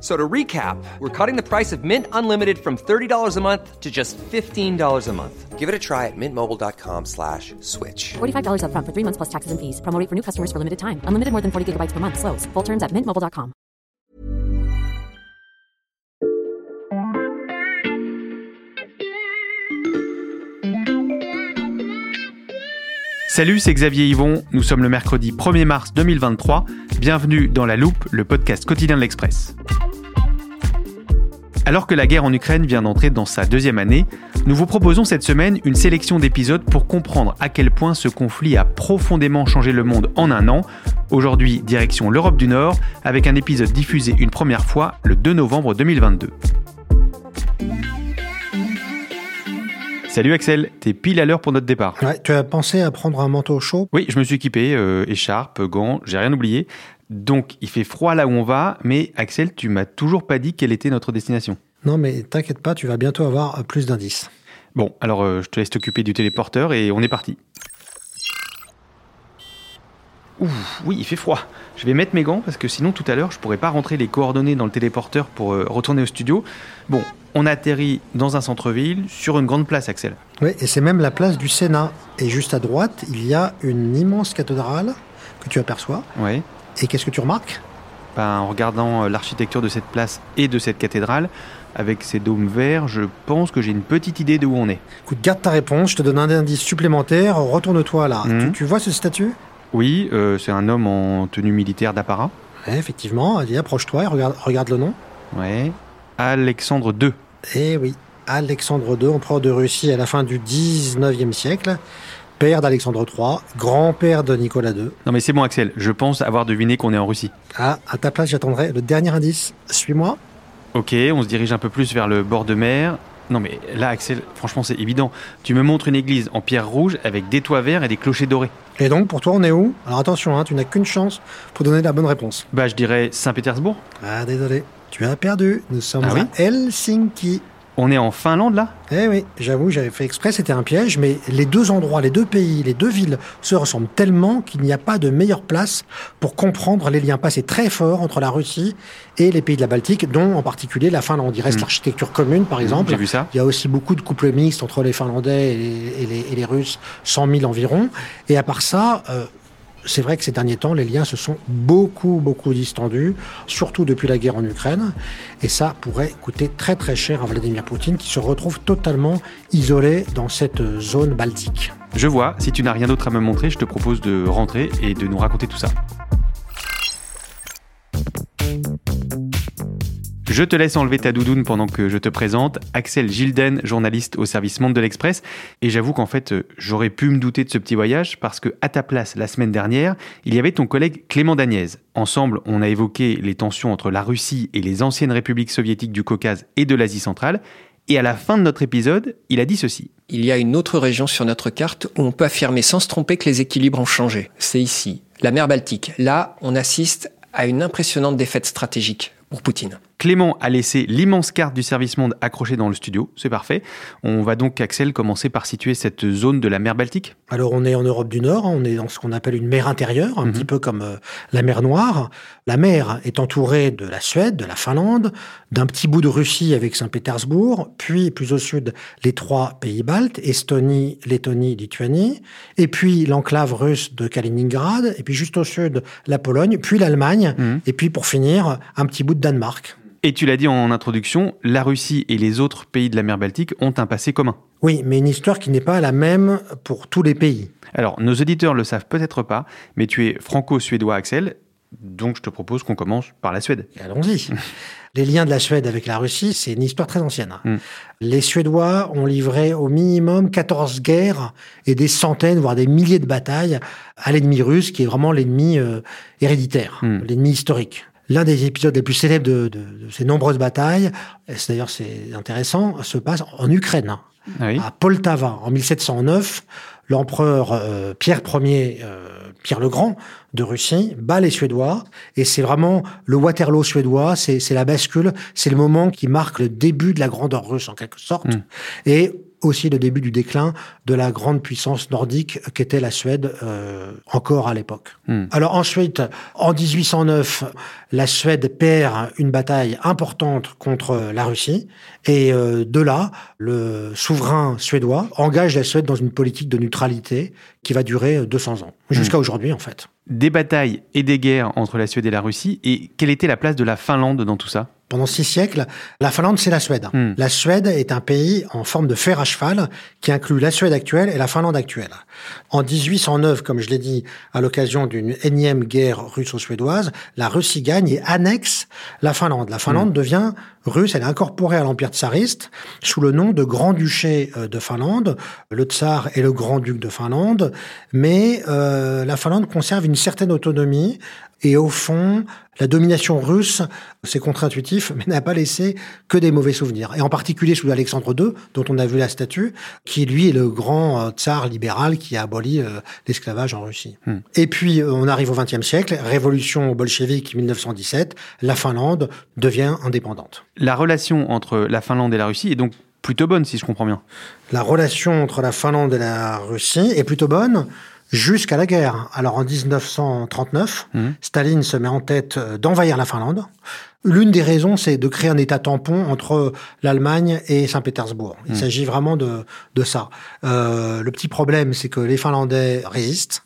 So to recap, we're cutting the price of Mint Unlimited from $30 a month to just $15 a month. Give it a try at mintmobile.com slash switch. $45 upfront for three months plus taxes and fees. Promo for new customers for limited time. Unlimited more than 40 gigabytes per month. Slows. Full terms at mintmobile.com. Salut, c'est Xavier Yvon. Nous sommes le mercredi 1er mars 2023. Bienvenue dans La Loupe, le podcast quotidien de l'Express. Alors que la guerre en Ukraine vient d'entrer dans sa deuxième année, nous vous proposons cette semaine une sélection d'épisodes pour comprendre à quel point ce conflit a profondément changé le monde en un an. Aujourd'hui, direction l'Europe du Nord, avec un épisode diffusé une première fois le 2 novembre 2022. Salut Axel, t'es pile à l'heure pour notre départ. Ouais, tu as pensé à prendre un manteau chaud? Oui, je me suis équipé, euh, écharpe, gants, j'ai rien oublié. Donc il fait froid là où on va, mais Axel, tu m'as toujours pas dit quelle était notre destination. Non, mais t'inquiète pas, tu vas bientôt avoir plus d'indices. Bon, alors euh, je te laisse t'occuper du téléporteur et on est parti. Ouh, oui, il fait froid. Je vais mettre mes gants parce que sinon tout à l'heure je pourrais pas rentrer les coordonnées dans le téléporteur pour euh, retourner au studio. Bon, on atterrit dans un centre-ville, sur une grande place, Axel. Oui, et c'est même la place du Sénat. Et juste à droite, il y a une immense cathédrale que tu aperçois. Oui. Et qu'est-ce que tu remarques? Ben, En regardant euh, l'architecture de cette place et de cette cathédrale, avec ses dômes verts, je pense que j'ai une petite idée de où on est. Écoute, garde ta réponse, je te donne un indice supplémentaire. Retourne-toi là. Mhm. Tu, vois ce statut Oui, euh, c'est un homme en tenue militaire d'apparat. Ouais, effectivement. Allez, approche-toi et regarde, regarde le nom. Ouais. Alexandre II. Eh oui, Alexandre II, empereur de Russie à la fin du 19e siècle, père d'Alexandre III, grand-père de Nicolas II. Non mais c'est bon Axel, je pense avoir deviné qu'on est en Russie. Ah, à ta place, j'attendrai le dernier indice. Suis-moi. Ok, on se dirige un peu plus vers le bord de mer. Non mais là Axel, franchement c'est évident. Tu me montres une église en pierre rouge avec des toits verts et des clochers dorés. Et donc, pour toi, on est où? Alors attention, hein, tu n'as qu'une chance pour donner la bonne réponse. Bah je dirais Saint-Pétersbourg. Ah, désolé. Tu as perdu. Nous sommes Ah oui? à Helsinki. On est en Finlande là? Eh oui, j'avoue, j'avais fait exprès, c'était un piège, mais les deux endroits, les deux pays, les deux villes se ressemblent tellement qu'il n'y a pas de meilleure place pour comprendre les liens passés très forts entre la Russie et les pays de la Baltique, dont en particulier la Finlande. Il reste Mm. l'architecture commune, par exemple. J'ai vu ça. Il y a aussi beaucoup de couples mixtes entre les Finlandais et les, et les- et les Russes, 100 000 environ. Et à part ça, euh, c'est vrai que ces derniers temps, les liens se sont beaucoup, beaucoup distendus, surtout depuis la guerre en Ukraine. Et ça pourrait coûter très, très cher à Vladimir Poutine, qui se retrouve totalement isolé dans cette zone baltique. Je vois, si tu n'as rien d'autre à me montrer, je te propose de rentrer et de nous raconter tout ça. Je te laisse enlever ta doudoune pendant que je te présente Axel Gilden, journaliste au service Monde de l'Express. Et j'avoue qu'en fait, euh, j'aurais pu me douter de ce petit voyage parce que à ta place, la semaine dernière, il y avait ton collègue Clément Dagnès. Ensemble, on a évoqué les tensions entre la Russie et les anciennes républiques soviétiques du Caucase et de l'Asie centrale. Et à la fin de notre épisode, il a dit ceci. Il y a une autre région sur notre carte où on peut affirmer sans se tromper que les équilibres ont changé. C'est ici, la mer Baltique. Là, on assiste à une impressionnante défaite stratégique pour Poutine. Clément a laissé l'immense carte du service monde accrochée dans le studio, c'est parfait. On va donc, Axel, commencer par situer cette zone de la mer Baltique. Alors on est en Europe du Nord, hein, on est dans ce qu'on appelle une mer intérieure, un Mhm. petit peu comme euh, la mer Noire. La mer est entourée de la Suède, de la Finlande, d'un petit bout de Russie avec Saint-Pétersbourg, puis plus au sud les trois pays baltes, Estonie, Lettonie, Lituanie, et puis l'enclave russe de Kaliningrad, et puis juste au sud la Pologne, puis l'Allemagne, Mhm. et puis pour finir un petit bout de Danemark. Et tu l'as dit en introduction, la Russie et les autres pays de la mer Baltique ont un passé commun. Oui, mais une histoire qui n'est pas la même pour tous les pays. Alors, nos auditeurs le savent peut-être pas, mais tu es franco-suédois, Axel. Donc je te propose qu'on commence par la Suède. Allons-y. Les liens de la Suède avec la Russie, c'est une histoire très ancienne. Mm. Les Suédois ont livré au minimum 14 guerres et des centaines, voire des milliers de batailles à l'ennemi russe, qui est vraiment l'ennemi euh, héréditaire, Mm. l'ennemi historique. L'un des épisodes les plus célèbres de, de- de ces nombreuses batailles, et c'est d'ailleurs c'est intéressant, se passe en Ukraine Ah oui. à Poltava en 1709. L'empereur euh, Pierre Ier, euh, Pierre le Grand de Russie, bat les Suédois et c'est vraiment le Waterloo suédois, c'est la bascule, c'est le moment qui marque le début de la grandeur russe en quelque sorte Mm. et aussi le début du déclin de la grande puissance nordique qu'était la Suède euh, encore à l'époque. Mm. Alors ensuite, en 1809, la Suède perd une bataille importante contre la Russie. Et euh, de là, le souverain suédois engage la Suède dans une politique de neutralité qui va durer 200 ans, jusqu'à aujourd'hui en fait. Des batailles et des guerres entre la Suède et la Russie. Et quelle était la place de la Finlande dans tout ça? Pendant six siècles, la Finlande, c'est la Suède. Hmm. La Suède est un pays en forme de fer à cheval qui inclut la Suède actuelle et la Finlande actuelle. En 1809, comme je l'ai dit, à l'occasion d'une énième guerre russo-suédoise, la Russie gagne et annexe la Finlande. La Finlande devient russe, elle est incorporée à l'Empire tsariste sous le nom de Grand-Duché euh, de Finlande, le tsar et le Grand-Duc de Finlande, mais euh, la Finlande conserve une certaine autonomie et au fond, la domination russe, c'est contre-intuitif, mais n'a pas laissé que des mauvais souvenirs. Et en particulier sous Alexandre II, dont on a vu la statue, qui lui est le grand euh, tsar libéral qui a aboli euh, l'esclavage en Russie. Hmm. Et puis, euh, on arrive au XXe siècle, révolution bolchevique 1917, la Finlande devient indépendante. La relation entre la Finlande et la Russie est donc plutôt bonne, si je comprends bien. La relation entre la Finlande et la Russie est plutôt bonne jusqu'à la guerre. Alors en 1939, Mhm. Staline se met en tête euh, d'envahir la Finlande. L'une des raisons, c'est de créer un État tampon entre l'Allemagne et Saint-Pétersbourg. Il s'agit vraiment de, de ça. Euh, le petit problème, c'est que les Finlandais résistent.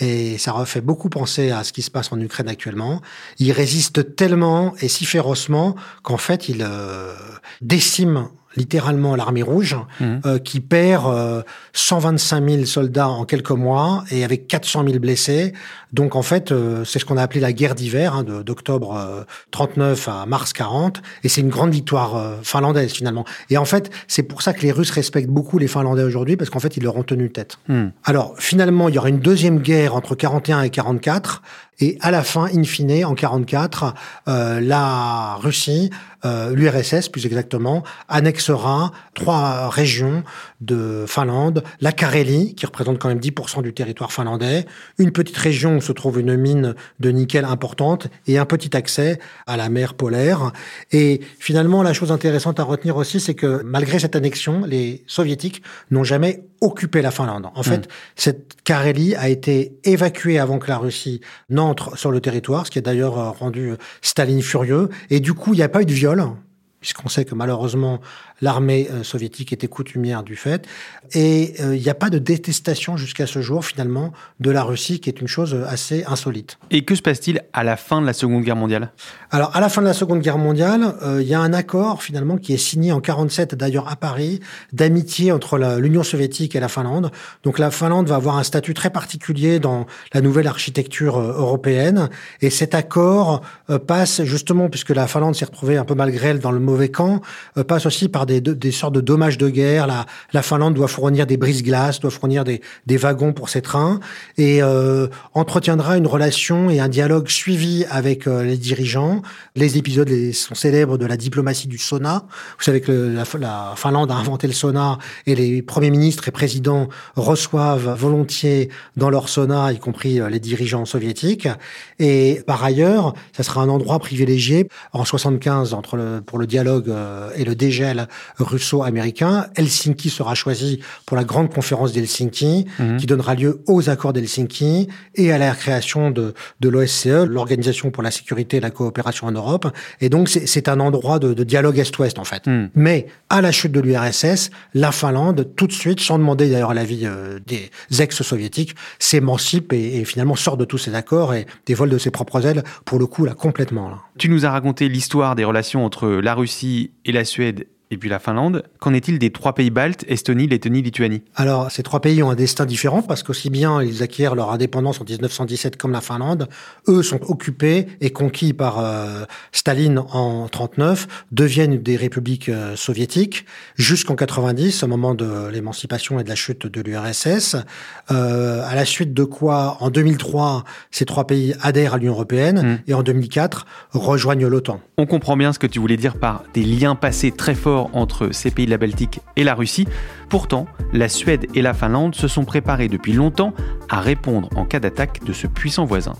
Et ça refait beaucoup penser à ce qui se passe en Ukraine actuellement. Ils résistent tellement et si férocement qu'en fait, ils euh, déciment littéralement l'armée rouge, Mhm. euh, qui perd euh, 125 000 soldats en quelques mois et avec 400 000 blessés. Donc en fait, euh, c'est ce qu'on a appelé la guerre d'hiver, hein, d'octobre euh, 39 à mars 40, et c'est une grande victoire euh, finlandaise finalement. Et en fait, c'est pour ça que les Russes respectent beaucoup les Finlandais aujourd'hui, parce qu'en fait, ils leur ont tenu tête. Hmm. Alors, finalement, il y aura une deuxième guerre entre 41 et 44, et à la fin, in fine, en 44, euh, la Russie, euh, l'URSS plus exactement, annexera trois régions de Finlande, la Carélie, qui représente quand même 10% du territoire finlandais, une petite région se trouve une mine de nickel importante, et un petit accès à la mer polaire. Et finalement, la chose intéressante à retenir aussi, c'est que malgré cette annexion, les soviétiques n'ont jamais occupé la Finlande. En fait, cette Carélie a été évacuée avant que la Russie n'entre sur le territoire, ce qui a d'ailleurs euh, rendu euh, Staline furieux. Et du coup, il n'y a pas eu de viol, puisqu'on sait que malheureusement, l'armée euh, soviétique était coutumière du fait. Et euh, il n'y a pas de détestation jusqu'à ce jour, finalement, de la Russie, qui est une chose euh, assez insolite. Et que se passe-t-il à la fin de la Seconde Guerre mondiale? Alors, à la fin de la Seconde Guerre mondiale, il y a un accord finalement qui est signé en 47 d'ailleurs à Paris d'amitié entre l'Union soviétique et la Finlande. Donc, la Finlande va avoir un statut très particulier dans la nouvelle architecture européenne. Et cet accord passe justement, puisque la Finlande s'est retrouvée un peu malgré elle dans le mauvais camp, passe aussi par des, de- des sortes de dommages de guerre. La, la Finlande doit fournir des brise-glaces, doit fournir des, des wagons pour ses trains et euh, entretiendra une relation et un dialogue suivi avec euh, les dirigeants. Les épisodes sont célèbres de la diplomatie du sauna. Vous savez que la, la Finlande a inventé le sauna et les premiers ministres et présidents reçoivent volontiers dans leur sauna, y compris euh, les dirigeants soviétiques. Et par ailleurs, ça sera un endroit privilégié en 75 entre le, pour le dialogue euh, et le dégel russo-américain. Helsinki sera choisi pour la grande conférence d'Helsinki Mhm. qui donnera lieu aux accords d'Helsinki et à la création de, de l'OSCE, l'Organisation pour la sécurité et la coopération en Europe. Et donc, c'est un endroit de, de dialogue Est-Ouest, en fait. Hmm. Mais à la chute de l'URSS, la Finlande, tout de suite, sans demander d'ailleurs l'avis euh, des ex-soviétiques, s'émancipe et, et finalement sort de tous ces accords et dévole de ses propres ailes, pour le coup, là, complètement. Là. Tu nous as raconté l'histoire des relations entre la Russie et la Suède et puis la Finlande. Qu'en est-il des trois pays baltes, Estonie, Lettonie, Lituanie? Alors, ces trois pays ont un destin différent parce qu'aussi bien ils acquièrent leur indépendance en 1917 comme la Finlande, eux sont occupés et conquis par euh, Staline en 39, deviennent des républiques euh, soviétiques jusqu'en 90, au moment de l'émancipation et de la chute de l'URSS. Euh, à la suite de quoi, en 2003, ces trois pays adhèrent à l'Union européenne Mm. et en 2004 rejoignent l'OTAN. On comprend bien ce que tu voulais dire par des liens passés très forts entre ces pays de la Baltique et la Russie. Pourtant, la Suède et la Finlande se sont préparés depuis longtemps à répondre en cas d'attaque de ce puissant voisin.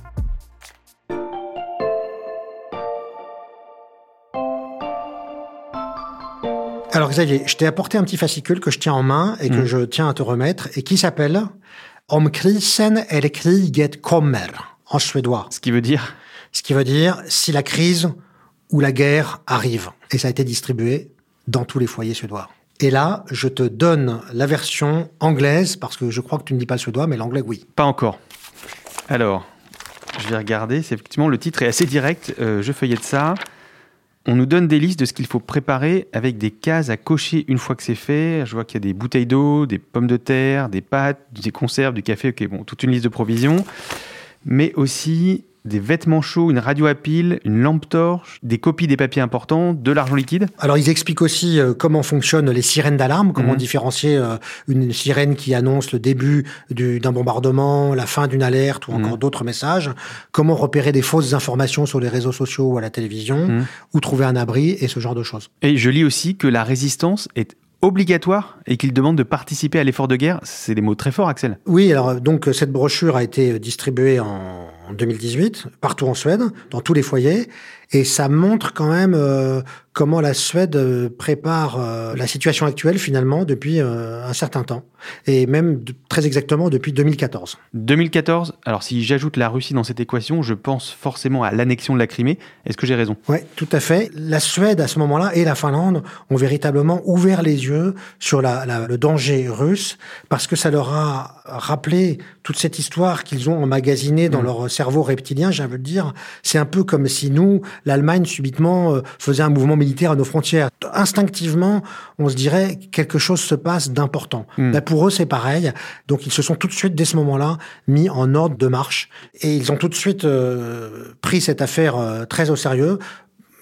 Alors Xavier, je t'ai apporté un petit fascicule que je tiens en main et que Mm. je tiens à te remettre et qui s'appelle Om krisen eller kriget kommer en suédois. Ce qui veut dire Ce qui veut dire si la crise ou la guerre arrive. Et ça a été distribué dans tous les foyers suédois. Et là, je te donne la version anglaise parce que je crois que tu ne dis pas le suédois, mais l'anglais oui. pas encore. Alors, je vais regarder. C'est effectivement le titre est assez direct. Euh, je feuillette ça. On nous donne des listes de ce qu'il faut préparer avec des cases à cocher une fois que c'est fait. Je vois qu'il y a des bouteilles d'eau, des pommes de terre, des pâtes, des conserves, du café. Ok, bon, toute une liste de provisions. Mais aussi des vêtements chauds, une radio à pile, une lampe torche, des copies des papiers importants, de l'argent liquide. Alors ils expliquent aussi euh, comment fonctionnent les sirènes d'alarme, comment Mhm. différencier euh, une sirène qui annonce le début du- d'un bombardement, la fin d'une alerte ou encore Mhm. d'autres messages, comment repérer des fausses informations sur les réseaux sociaux ou à la télévision, Mhm. où trouver un abri et ce genre de choses. Et je lis aussi que la résistance est obligatoire et qu'il demande de participer à l'effort de guerre. C'est des mots très forts, Axel. Oui, alors donc cette brochure a été distribuée en en 2018 partout en Suède, dans tous les foyers, et ça montre quand même euh, comment la Suède euh, prépare euh, la situation actuelle finalement depuis euh, un certain temps, et même de- très exactement depuis 2014. 2014, alors si j'ajoute la Russie dans cette équation, je pense forcément à l'annexion de la Crimée. Est-ce que j'ai raison? Ouais, tout à fait. La Suède à ce moment-là et la Finlande ont véritablement ouvert les yeux sur la, la- le danger russe parce que ça leur a rappelé toute cette histoire qu'ils ont emmagasinée dans leur cerveau reptilien. J'ai envie de dire, c'est un peu comme si nous, l'Allemagne subitement euh, faisait un mouvement militaire à nos frontières. Instinctivement, on se dirait quelque chose se passe d'important. Mm. Là, pour eux, c'est pareil. Donc ils se sont tout de suite dès ce moment-là mis en ordre de marche et ils ont tout de suite euh, pris cette affaire euh, très au sérieux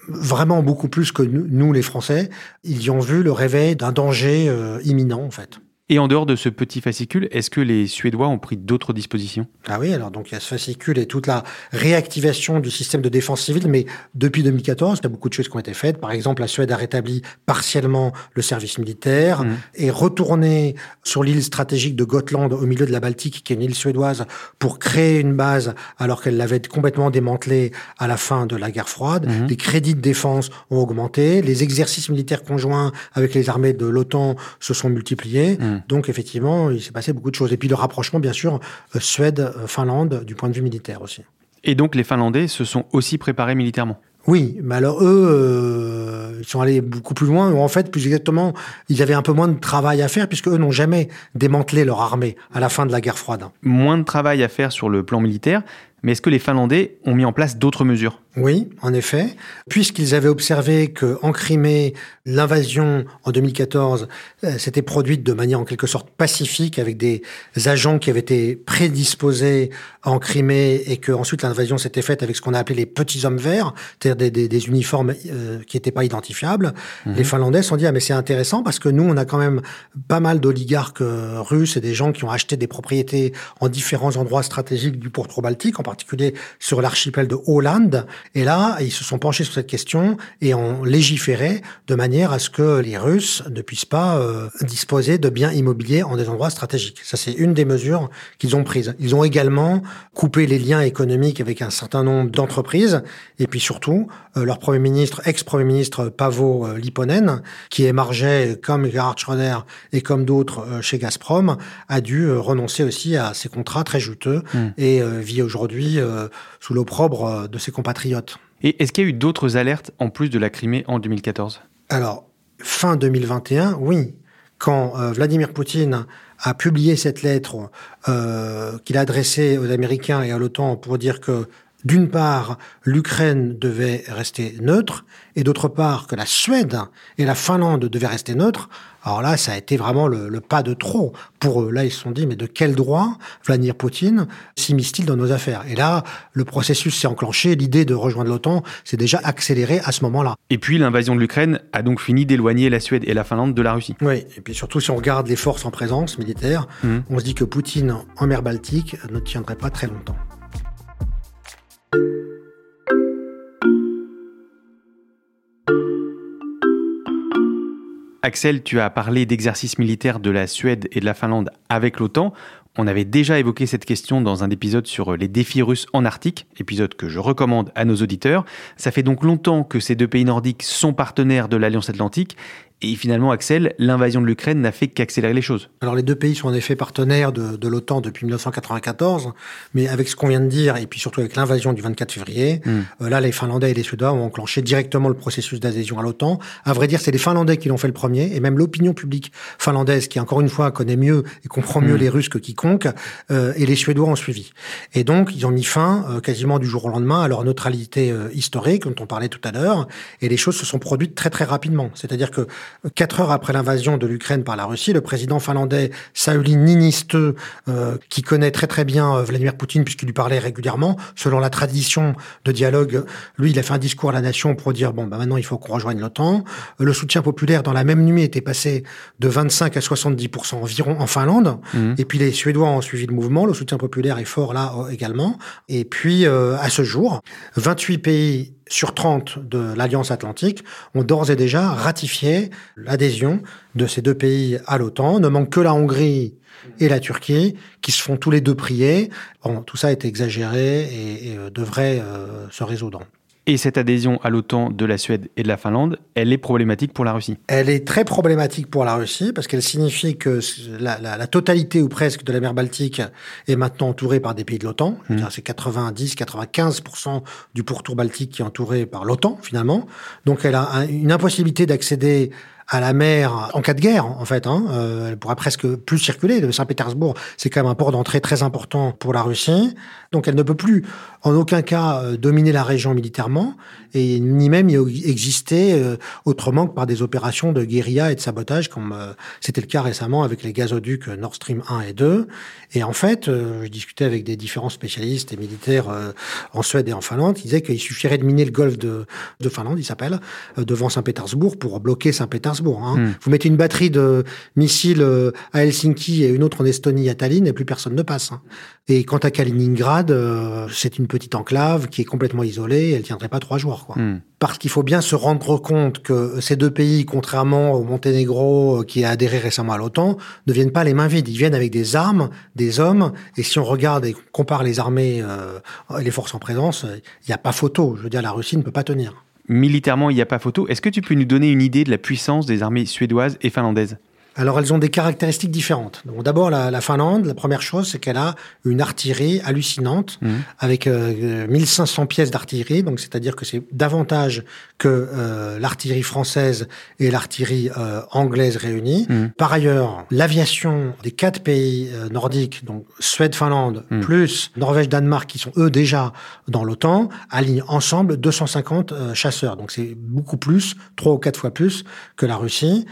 vraiment beaucoup plus que nous, nous, les Français, ils y ont vu le réveil d'un danger euh, imminent, en fait. Et en dehors de ce petit fascicule, est-ce que les Suédois ont pris d'autres dispositions? Ah oui, alors donc il y a ce fascicule et toute la réactivation du système de défense civile, mais depuis 2014, il y a beaucoup de choses qui ont été faites. Par exemple, la Suède a rétabli partiellement le service militaire Mhm. et retourné sur l'île stratégique de Gotland au milieu de la Baltique, qui est une île suédoise, pour créer une base alors qu'elle l'avait complètement démantelée à la fin de la guerre froide. Les crédits de défense ont augmenté, les exercices militaires conjoints avec les armées de l'OTAN se sont multipliés. Mhm. Donc effectivement, il s'est passé beaucoup de choses. Et puis le rapprochement, bien sûr, euh, Suède-Finlande du point de vue militaire aussi. Et donc les Finlandais se sont aussi préparés militairement? Oui, mais alors eux, euh, ils sont allés beaucoup plus loin. Ou en fait, plus exactement, ils avaient un peu moins de travail à faire puisque eux n'ont jamais démantelé leur armée à la fin de la guerre froide. Moins de travail à faire sur le plan militaire, mais est-ce que les Finlandais ont mis en place d'autres mesures? Oui, en effet, puisqu'ils avaient observé que en Crimée, l'invasion en 2014 euh, s'était produite de manière en quelque sorte pacifique avec des agents qui avaient été prédisposés en Crimée et que ensuite l'invasion s'était faite avec ce qu'on a appelé les petits hommes verts, c'est-à-dire des, des- des uniformes euh, qui n'étaient pas identifiables. Les Finlandais se sont dit ah mais c'est intéressant parce que nous on a quand même pas mal d'oligarques euh, russes et des gens qui ont acheté des propriétés en différents endroits stratégiques du pourtour baltique, en particulier sur l'archipel de Hollande. Et là, ils se sont penchés sur cette question et ont légiféré de manière à ce que les Russes ne puissent pas euh, disposer de biens immobiliers en des endroits stratégiques. Ça, c'est une des mesures qu'ils ont prises. Ils ont également coupé les liens économiques avec un certain nombre d'entreprises et puis surtout, euh, leur premier ministre, ex-premier ministre Pavo euh, Lipponen, qui émargeait comme Gerhard Schröder et comme d'autres chez Gazprom, a dû renoncer aussi à ses contrats très juteux Mm. et vit aujourd'hui sous l'opprobre de ses compatriotes. Et est-ce qu'il y a eu d'autres alertes en plus de la Crimée en 2014 Alors, fin 2021, oui, quand euh, Vladimir Poutine a publié cette lettre euh, qu'il a adressée aux Américains et à l'OTAN pour dire que d'une part, l'Ukraine devait rester neutre, et d'autre part, que la Suède et la Finlande devaient rester neutres, alors là, ça a été vraiment le, pas de trop pour eux. Là, ils se sont dit, mais de quel droit Vladimir Poutine s'immisce-t-il dans nos affaires? Et là, le processus s'est enclenché. L'idée de rejoindre l'OTAN s'est déjà accélérée à ce moment-là. Et puis, l'invasion de l'Ukraine a donc fini d'éloigner la Suède et la Finlande de la Russie. Oui, et puis surtout, si on regarde les forces en présence militaire, mmh. on se dit que Poutine en mer Baltique ne tiendrait pas très longtemps. Axel, tu as parlé d'exercices militaires de la Suède et de la Finlande avec l'OTAN. On avait déjà évoqué cette question dans un épisode sur les défis russes en Arctique, épisode que je recommande à nos auditeurs. Ça fait donc longtemps que ces deux pays nordiques sont partenaires de l'Alliance Atlantique et finalement, Axel, l'invasion de l'Ukraine n'a fait qu'accélérer les choses. Alors les deux pays sont en effet partenaires de, de l'OTAN depuis 1994, mais avec ce qu'on vient de dire, et puis surtout avec l'invasion du 24 février, hmm. euh, là les Finlandais et les Suédois ont enclenché directement le processus d'adhésion à l'OTAN. À vrai dire, c'est les Finlandais qui l'ont fait le premier, et même l'opinion publique finlandaise, qui encore une fois connaît mieux et comprend mieux hmm. les Russes que quiconque, euh, et les Suédois ont suivi. Et donc ils ont mis fin euh, quasiment du jour au lendemain à leur neutralité euh, historique, dont on parlait tout à l'heure, et les choses se sont produites très très rapidement. C'est-à-dire que Quatre heures après l'invasion de l'Ukraine par la Russie, le président finlandais Sauli Niinistö, euh, qui connaît très très bien euh, Vladimir Poutine puisqu'il lui parlait régulièrement, selon la tradition de dialogue, lui, il a fait un discours à la nation pour dire bon, bah maintenant il faut qu'on rejoigne l'OTAN. Euh, le soutien populaire dans la même nuit était passé de 25 à 70 environ en Finlande. Mmh. Et puis les Suédois ont suivi le mouvement. Le soutien populaire est fort là également. Et puis à ce jour, 28 pays sur 30 de l'Alliance Atlantique ont d'ores et déjà ratifié l'adhésion de ces deux pays à l'OTAN. Ne manque que la Hongrie et la Turquie qui se font tous les deux prier. Bon, tout ça est exagéré et, euh, devrait euh, se résoudre. Et cette adhésion à l'OTAN de la Suède et de la Finlande, elle est problématique pour la Russie Elle est très problématique pour la Russie parce qu'elle signifie que la, la, la, totalité ou presque de la mer Baltique est maintenant entourée par des pays de l'OTAN. Mmh. C'est 90-95% du pourtour baltique qui est entouré par l'OTAN finalement. Donc elle a une impossibilité d'accéder à la mer en cas de guerre, en fait. Hein. Euh, elle pourra presque plus circuler. De Saint-Pétersbourg, c'est quand même un port d'entrée très important pour la Russie. Donc elle ne peut plus en aucun cas euh, dominer la région militairement et ni même y exister euh, autrement que par des opérations de guérilla et de sabotage comme c'était le cas récemment avec les gazoducs Nord Stream 1 et 2. Et en fait, je discutais avec des différents spécialistes et militaires en Suède et en Finlande qui disaient qu'il suffirait de miner le golfe de, de Finlande, il s'appelle, devant Saint-Pétersbourg pour bloquer Saint-Pétersbourg Hein. Hmm. Vous mettez une batterie de missiles euh, à Helsinki et une autre en Estonie à Tallinn et plus personne ne passe. Hein. Et quant à Kaliningrad, euh, c'est une petite enclave qui est complètement isolée. Elle tiendrait pas trois jours. Quoi. Hmm. Parce qu'il faut bien se rendre compte que ces deux pays, contrairement au Monténégro euh, qui a adhéré récemment à l'OTAN, ne viennent pas les mains vides. Ils viennent avec des armes, des hommes. Et si on regarde et compare les armées et les forces en présence, il n'y a pas photo. Je veux dire, la Russie ne peut pas tenir militairement, il n'y a pas photo. Est-ce que tu peux nous donner une idée de la puissance des armées suédoises et finlandaises? Alors elles ont des caractéristiques différentes. Donc d'abord la, la, Finlande, la première chose c'est qu'elle a une artillerie hallucinante mmh. avec euh, 1500 pièces d'artillerie. Donc c'est-à-dire que c'est davantage que euh, l'artillerie française et l'artillerie euh, anglaise réunies. Mmh. Par ailleurs, l'aviation des quatre pays euh, nordiques, donc Suède, Finlande, mmh. plus Norvège, Danemark, qui sont eux déjà dans l'OTAN, alignent ensemble 250 euh, chasseurs. Donc c'est beaucoup plus, trois ou quatre fois plus que la Russie.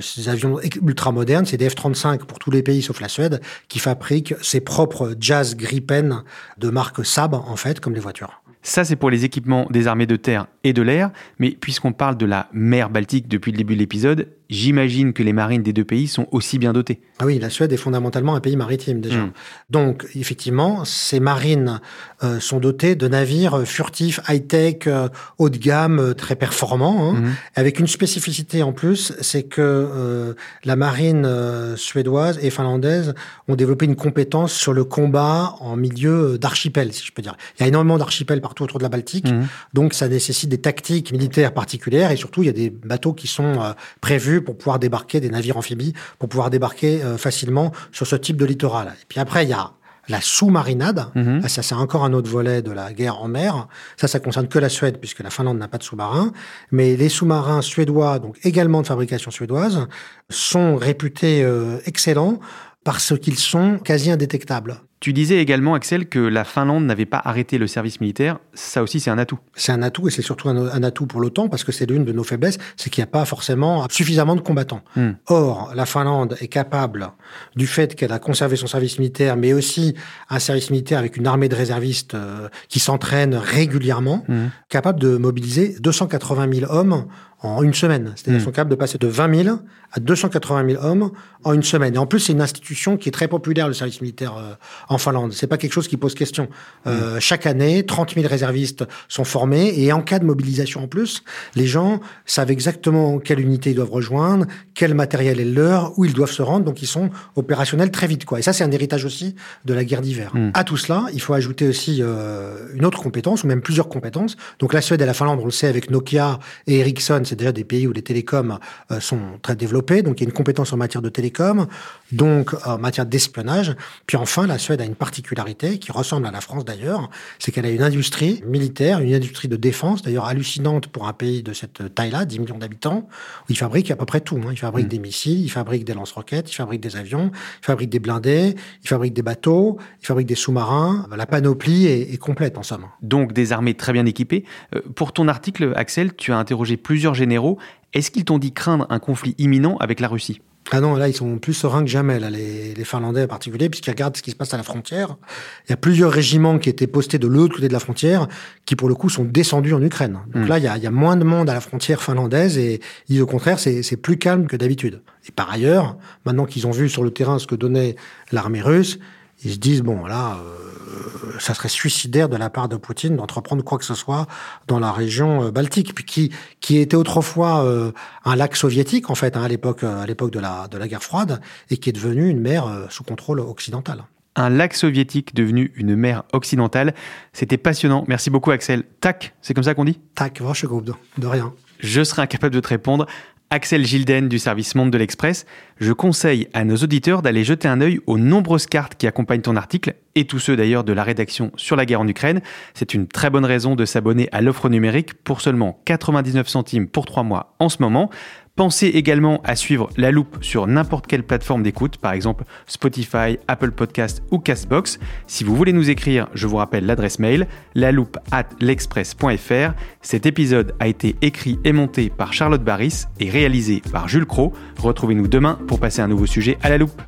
ces avions ultra moderne, c'est des F-35 pour tous les pays sauf la Suède, qui fabriquent ses propres Jazz Gripen de marque Saab, en fait, comme les voitures. Ça, c'est pour les équipements des armées de terre et de l'air. Mais puisqu'on parle de la mer Baltique depuis le début de l'épisode, j'imagine que les marines des deux pays sont aussi bien dotées. Ah oui, la Suède est fondamentalement un pays maritime déjà. Hmm. Donc, effectivement, ces marines euh, sont dotées de navires furtifs, high-tech, euh, haut de gamme, euh, très performants, hein, hmm. avec une spécificité en plus, c'est que la marine suédoise et finlandaise ont développé une compétence sur le combat en milieu d'archipel, si je peux dire. Il y a énormément d'archipels partout autour de la Baltique, hmm. donc ça nécessite des tactiques militaires particulières et surtout il y a des bateaux qui sont prévus pour pouvoir débarquer des navires amphibies, pour pouvoir débarquer euh, facilement sur ce type de littoral. Et puis après, il y a la sous-marinade. Mhm. Ça, c'est encore un autre volet de la guerre en mer. Ça, ça concerne que la Suède, puisque la Finlande n'a pas de sous-marin. Mais les sous-marins suédois, donc également de fabrication suédoise, sont réputés euh, excellents parce qu'ils sont quasi indétectables. Tu disais également, Axel, que la Finlande n'avait pas arrêté le service militaire. Ça aussi, c'est un atout. C'est un atout et c'est surtout un, atout pour l'OTAN parce que c'est l'une de nos faiblesses, c'est qu'il n'y a pas forcément suffisamment de combattants. Hmm. Or, la Finlande est capable, du fait qu'elle a conservé son service militaire, mais aussi un service militaire avec une armée de réservistes euh, qui s'entraînent régulièrement, hmm. capable de mobiliser 280 000 hommes en une semaine. C'est-à-dire qu'ils sont capables de passer de 20 000 à 280 000 hommes en une semaine. Et en plus, c'est une institution qui est très populaire, le service militaire euh, en Finlande. C'est pas quelque chose qui pose question. Euh, mm. Chaque année, 30 000 réservistes sont formés et en cas de mobilisation en plus, les gens savent exactement quelle unité ils doivent rejoindre, quel matériel est leur, où ils doivent se rendre. Donc, ils sont opérationnels très vite, quoi. Et ça, c'est un héritage aussi de la guerre d'hiver. Mm. À tout cela, il faut ajouter aussi euh, une autre compétence, ou même plusieurs compétences. Donc, la Suède et la Finlande, on le sait, avec Nokia et Ericsson, c'est déjà des pays où les télécoms euh, sont très développés. Donc, il y a une compétence en matière de télécom, donc en matière d'espionnage. Puis enfin, la Suède a une particularité qui ressemble à la France d'ailleurs, c'est qu'elle a une industrie militaire, une industrie de défense, d'ailleurs hallucinante pour un pays de cette taille-là, 10 millions d'habitants, où ils fabriquent à peu près tout. Hein. Ils fabriquent mm. des missiles, ils fabriquent des lance-roquettes, ils fabriquent des avions, ils fabriquent des blindés, ils fabriquent des bateaux, ils fabriquent des sous-marins. La panoplie est, complète en somme. Donc des armées très bien équipées. Euh, pour ton article, Axel, tu as interrogé plusieurs généraux. Est-ce qu'ils t'ont dit craindre un conflit imminent avec la Russie? Ah non, là, ils sont plus sereins que jamais, là, les, Finlandais en particulier, puisqu'ils regardent ce qui se passe à la frontière. Il y a plusieurs régiments qui étaient postés de l'autre côté de la frontière, qui pour le coup sont descendus en Ukraine. Donc hmm. là, il y, a, moins de monde à la frontière finlandaise, et au contraire, c'est plus calme que d'habitude. Et par ailleurs, maintenant qu'ils ont vu sur le terrain ce que donnait l'armée russe, ils se disent, bon, là, euh, ça serait suicidaire de la part de Poutine d'entreprendre quoi que ce soit dans la région euh, baltique, puis qui, qui était autrefois euh, un lac soviétique, en fait, hein, à l'époque à l'époque de la, de la guerre froide, et qui est devenu une mer sous contrôle occidental. Un lac soviétique devenu une mer occidentale. C'était passionnant. Merci beaucoup, Axel. Tac, c'est comme ça qu'on dit? Tac, groupe de, de rien. Je serai incapable de te répondre. Axel Gilden du service Monde de l'Express, je conseille à nos auditeurs d'aller jeter un œil aux nombreuses cartes qui accompagnent ton article, et tous ceux d'ailleurs de la rédaction sur la guerre en Ukraine. C'est une très bonne raison de s'abonner à l'offre numérique pour seulement 99 centimes pour 3 mois en ce moment. Pensez également à suivre La Loupe sur n'importe quelle plateforme d'écoute, par exemple Spotify, Apple Podcast ou Castbox. Si vous voulez nous écrire, je vous rappelle l'adresse mail loupe at l'express.fr. Cet épisode a été écrit et monté par Charlotte Barris et réalisé par Jules Cro. Retrouvez-nous demain pour passer un nouveau sujet à la loupe.